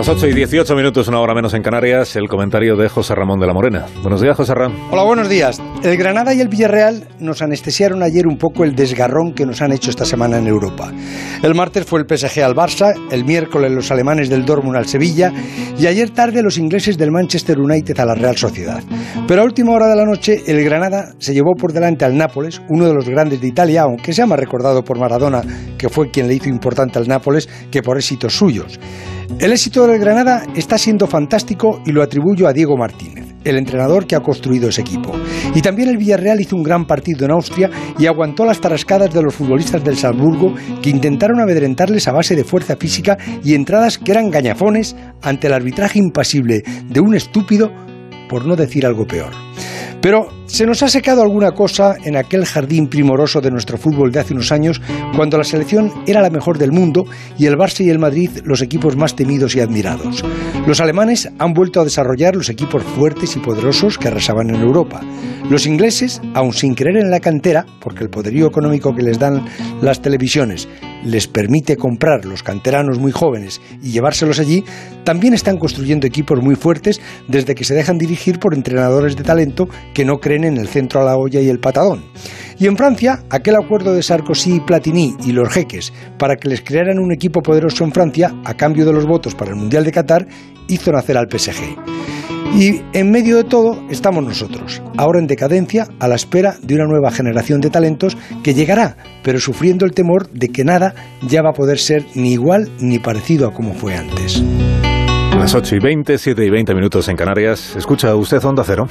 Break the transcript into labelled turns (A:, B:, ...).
A: las 8 y 18 minutos, una hora menos en Canarias, el comentario de José Ramón de la Morena. Buenos días, José Ramón.
B: Hola, buenos días. El Granada y el Villarreal nos anestesiaron ayer un poco el desgarrón que nos han hecho esta semana en Europa. El martes fue el PSG al Barça, el miércoles los alemanes del Dortmund al Sevilla y ayer tarde los ingleses del Manchester United a la Real Sociedad. Pero a última hora de la noche el Granada se llevó por delante al Nápoles, uno de los grandes de Italia, aunque sea más recordado por Maradona, que fue quien le hizo importante al Nápoles, que por éxitos suyos. El éxito del Granada está siendo fantástico y lo atribuyo a Diego Martínez, el entrenador que ha construido ese equipo. Y también el Villarreal hizo un gran partido en Austria y aguantó las tarascadas de los futbolistas del Salzburgo que intentaron amedrentarles a base de fuerza física y entradas que eran gañafones ante el arbitraje impasible de un estúpido, por no decir algo peor. Pero se nos ha secado alguna cosa en aquel jardín primoroso de nuestro fútbol de hace unos años, cuando la selección era la mejor del mundo y el Barça y el Madrid los equipos más temidos y admirados. Los alemanes han vuelto a desarrollar los equipos fuertes y poderosos que arrasaban en Europa. Los ingleses, aun sin creer en la cantera, porque el poderío económico que les dan las televisiones les permite comprar los canteranos muy jóvenes y llevárselos allí, también están construyendo equipos muy fuertes desde que se dejan dirigir por entrenadores de talento que no creen en el centro a la olla y el patadón. Y en Francia, aquel acuerdo de Sarkozy, Platini y los jeques para que les crearan un equipo poderoso en Francia a cambio de los votos para el Mundial de Qatar hizo nacer al PSG. Y en medio de todo estamos nosotros, ahora en decadencia, a la espera de una nueva generación de talentos que llegará, pero sufriendo el temor de que nada ya va a poder ser ni igual ni parecido a como fue antes.
A: Las 8 y 20, 7 y 20 minutos en Canarias. Escucha usted Onda Cero.